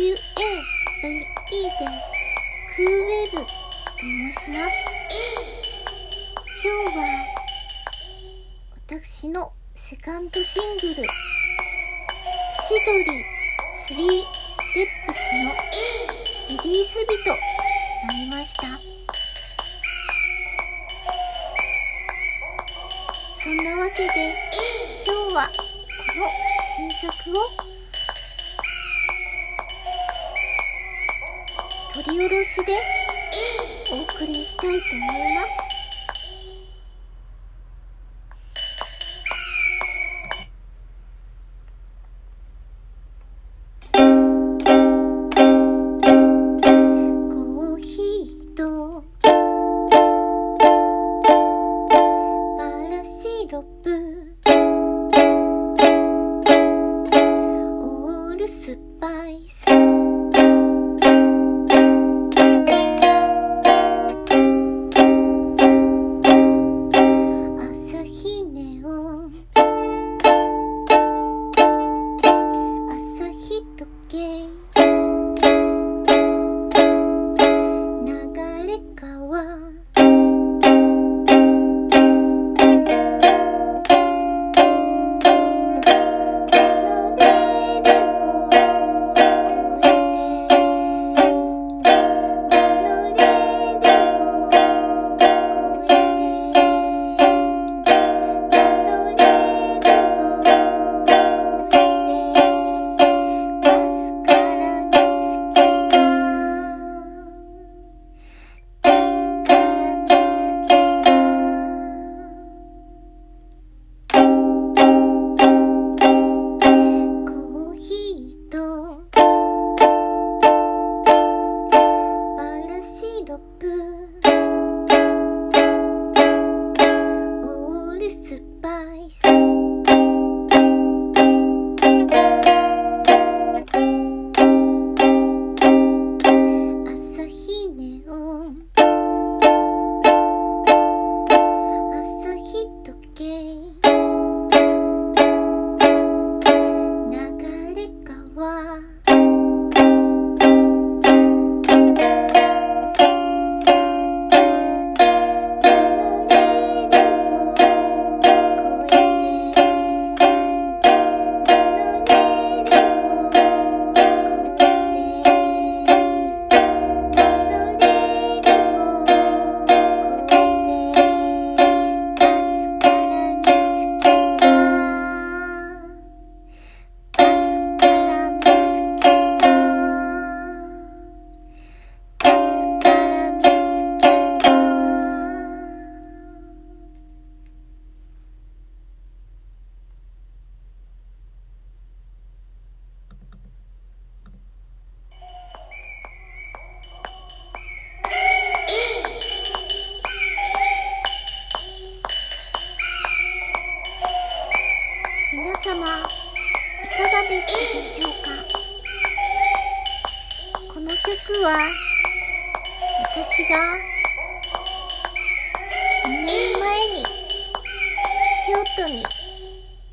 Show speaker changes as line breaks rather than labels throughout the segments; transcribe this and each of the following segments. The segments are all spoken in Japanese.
QAVE でクーウェブと申します今日は私のセカンドシングル「千鳥3ステップス」のリリース日となりましたそんなわけで今日はこの新作を取り下ろしでお送りしたいと思います。流れれ皆様いかがでしたでしょうか？この曲は私が2年前に京都に1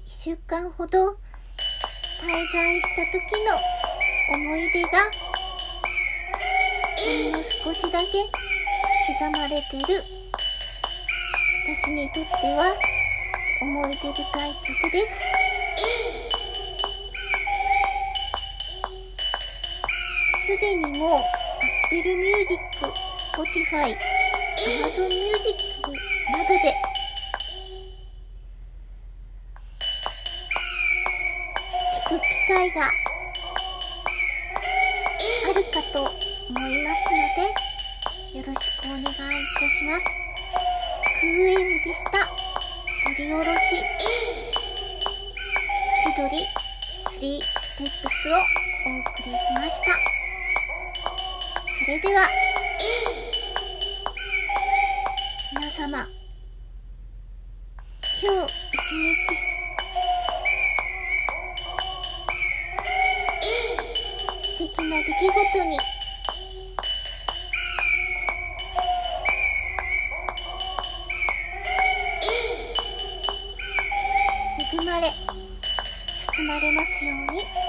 週間ほど滞在した時の思い出がほんの少しだけ刻まれてる。私にとっては思い出深い曲です。すでにもう Apple Music、Spotify、Amazon Music などで聴く機会があるかと思いますのでよろしくお願いいたします。クーエムでした。り下ろし千鳥3ステップスをお送りしました。それでは皆様今日一日素敵な出来事にれ包まれますように。